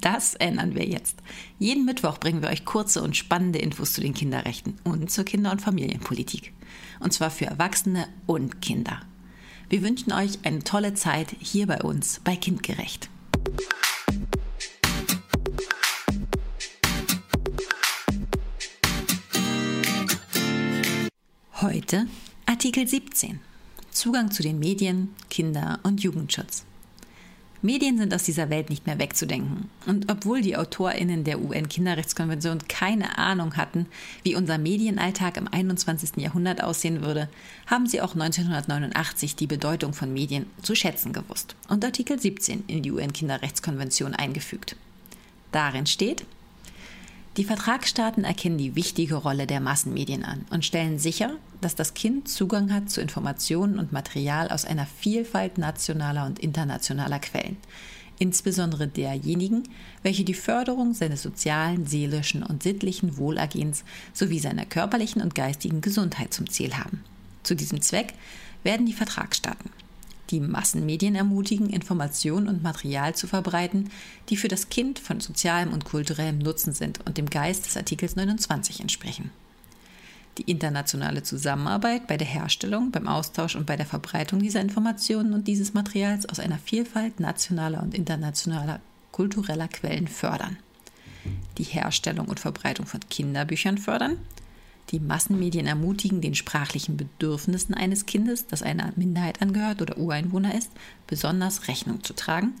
Das ändern wir jetzt. Jeden Mittwoch bringen wir euch kurze und spannende Infos zu den Kinderrechten und zur Kinder- und Familienpolitik. Und zwar für Erwachsene und Kinder. Wir wünschen euch eine tolle Zeit hier bei uns bei Kindgerecht. Heute Artikel 17. Zugang zu den Medien, Kinder- und Jugendschutz. Medien sind aus dieser Welt nicht mehr wegzudenken. Und obwohl die AutorInnen der UN-Kinderrechtskonvention keine Ahnung hatten, wie unser Medienalltag im 21. Jahrhundert aussehen würde, haben sie auch 1989 die Bedeutung von Medien zu schätzen gewusst und Artikel 17 in die UN-Kinderrechtskonvention eingefügt. Darin steht, die Vertragsstaaten erkennen die wichtige Rolle der Massenmedien an und stellen sicher, dass das Kind Zugang hat zu Informationen und Material aus einer Vielfalt nationaler und internationaler Quellen, insbesondere derjenigen, welche die Förderung seines sozialen, seelischen und sittlichen Wohlergehens sowie seiner körperlichen und geistigen Gesundheit zum Ziel haben. Zu diesem Zweck werden die Vertragsstaaten die Massenmedien ermutigen, Informationen und Material zu verbreiten, die für das Kind von sozialem und kulturellem Nutzen sind und dem Geist des Artikels 29 entsprechen. Die internationale Zusammenarbeit bei der Herstellung, beim Austausch und bei der Verbreitung dieser Informationen und dieses Materials aus einer Vielfalt nationaler und internationaler kultureller Quellen fördern. Die Herstellung und Verbreitung von Kinderbüchern fördern, die Massenmedien ermutigen, den sprachlichen Bedürfnissen eines Kindes, das einer Minderheit angehört oder Ureinwohner ist, besonders Rechnung zu tragen,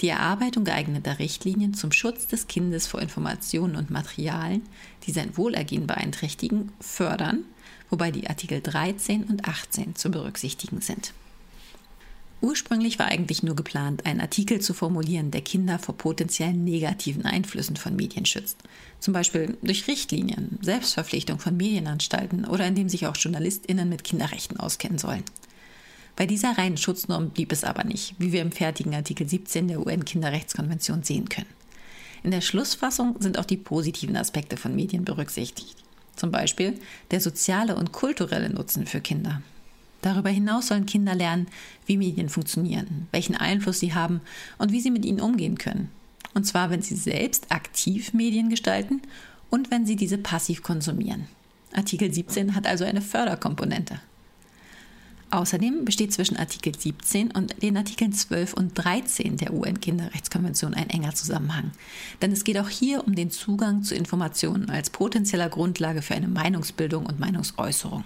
die Erarbeitung geeigneter Richtlinien zum Schutz des Kindes vor Informationen und Materialien, die sein Wohlergehen beeinträchtigen, fördern, wobei die Artikel 13 und 18 zu berücksichtigen sind. Ursprünglich war eigentlich nur geplant, einen Artikel zu formulieren, der Kinder vor potenziellen negativen Einflüssen von Medien schützt. Zum Beispiel durch Richtlinien, Selbstverpflichtung von Medienanstalten oder indem sich auch JournalistInnen mit Kinderrechten auskennen sollen. Bei dieser reinen Schutznorm blieb es aber nicht, wie wir im fertigen Artikel 17 der UN-Kinderrechtskonvention sehen können. In der Schlussfassung sind auch die positiven Aspekte von Medien berücksichtigt. Zum Beispiel der soziale und kulturelle Nutzen für Kinder. Darüber hinaus sollen Kinder lernen, wie Medien funktionieren, welchen Einfluss sie haben und wie sie mit ihnen umgehen können. Und zwar, wenn sie selbst aktiv Medien gestalten und wenn sie diese passiv konsumieren. Artikel 17 hat also eine Förderkomponente. Außerdem besteht zwischen Artikel 17 und den Artikeln 12 und 13 der UN-Kinderrechtskonvention ein enger Zusammenhang. Denn es geht auch hier um den Zugang zu Informationen als potenzieller Grundlage für eine Meinungsbildung und Meinungsäußerung.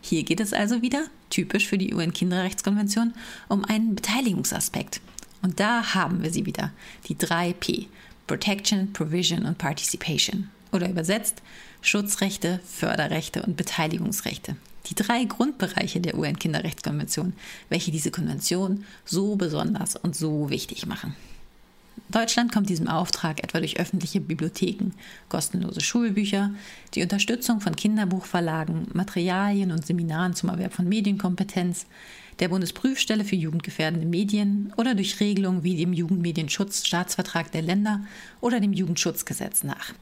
Hier geht es also wieder, typisch für die UN-Kinderrechtskonvention, um einen Beteiligungsaspekt. Und da haben wir sie wieder, die drei P. Protection, Provision und Participation. Oder übersetzt Schutzrechte, Förderrechte und Beteiligungsrechte. Die drei Grundbereiche der UN-Kinderrechtskonvention, welche diese Konvention so besonders und so wichtig machen. Deutschland kommt diesem Auftrag etwa durch öffentliche Bibliotheken, kostenlose Schulbücher, die Unterstützung von Kinderbuchverlagen, Materialien und Seminaren zum Erwerb von Medienkompetenz, der Bundesprüfstelle für jugendgefährdende Medien oder durch Regelungen wie dem Jugendmedienschutzstaatsvertrag der Länder oder dem Jugendschutzgesetz nach.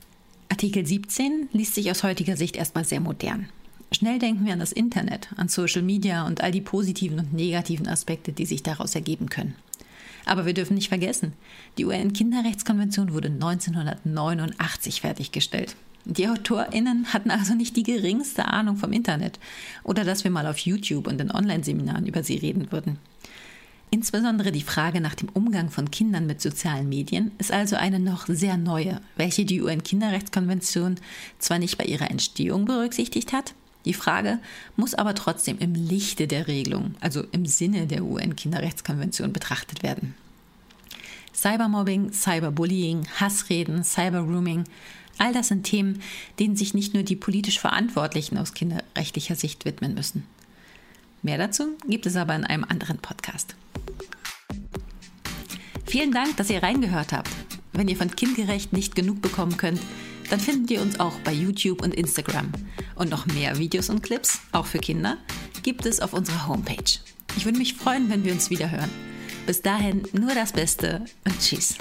Artikel 17 liest sich aus heutiger Sicht erstmal sehr modern. Schnell denken wir an das Internet, an Social Media und all die positiven und negativen Aspekte, die sich daraus ergeben können. Aber wir dürfen nicht vergessen, die UN-Kinderrechtskonvention wurde 1989 fertiggestellt. Die AutorInnen hatten also nicht die geringste Ahnung vom Internet oder dass wir mal auf YouTube und in Online-Seminaren über sie reden würden. Insbesondere die Frage nach dem Umgang von Kindern mit sozialen Medien ist also eine noch sehr neue, welche die UN-Kinderrechtskonvention zwar nicht bei ihrer Entstehung berücksichtigt hat, die Frage muss aber trotzdem im Lichte der Regelung, also im Sinne der UN-Kinderrechtskonvention betrachtet werden. Cybermobbing, Cyberbullying, Hassreden, Cyberrooming, all das sind Themen, denen sich nicht nur die politisch Verantwortlichen aus kinderrechtlicher Sicht widmen müssen. Mehr dazu gibt es aber in einem anderen Podcast. Vielen Dank, dass ihr reingehört habt. Wenn ihr von Kindgerecht nicht genug bekommen könnt, dann findet ihr uns auch bei YouTube und Instagram. Und noch mehr Videos und Clips, auch für Kinder, gibt es auf unserer Homepage. Ich würde mich freuen, wenn wir uns wieder hören. Bis dahin nur das Beste und tschüss.